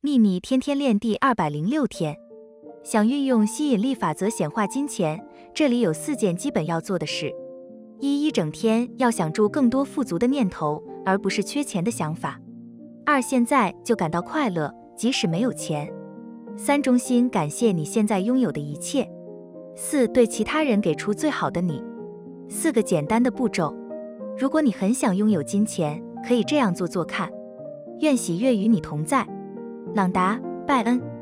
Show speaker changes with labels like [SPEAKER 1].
[SPEAKER 1] 秘密天天练第二百零六天，想运用吸引力法则显化金钱，这里有四件基本要做的事：一、一整天要想住更多富足的念头，而不是缺钱的想法；二、现在就感到快乐，即使没有钱；三、衷心感谢你现在拥有的一切；四、对其他人给出最好的你。四个简单的步骤，如果你很想拥有金钱，可以这样做做看。愿喜悦与你同在，朗达·拜恩。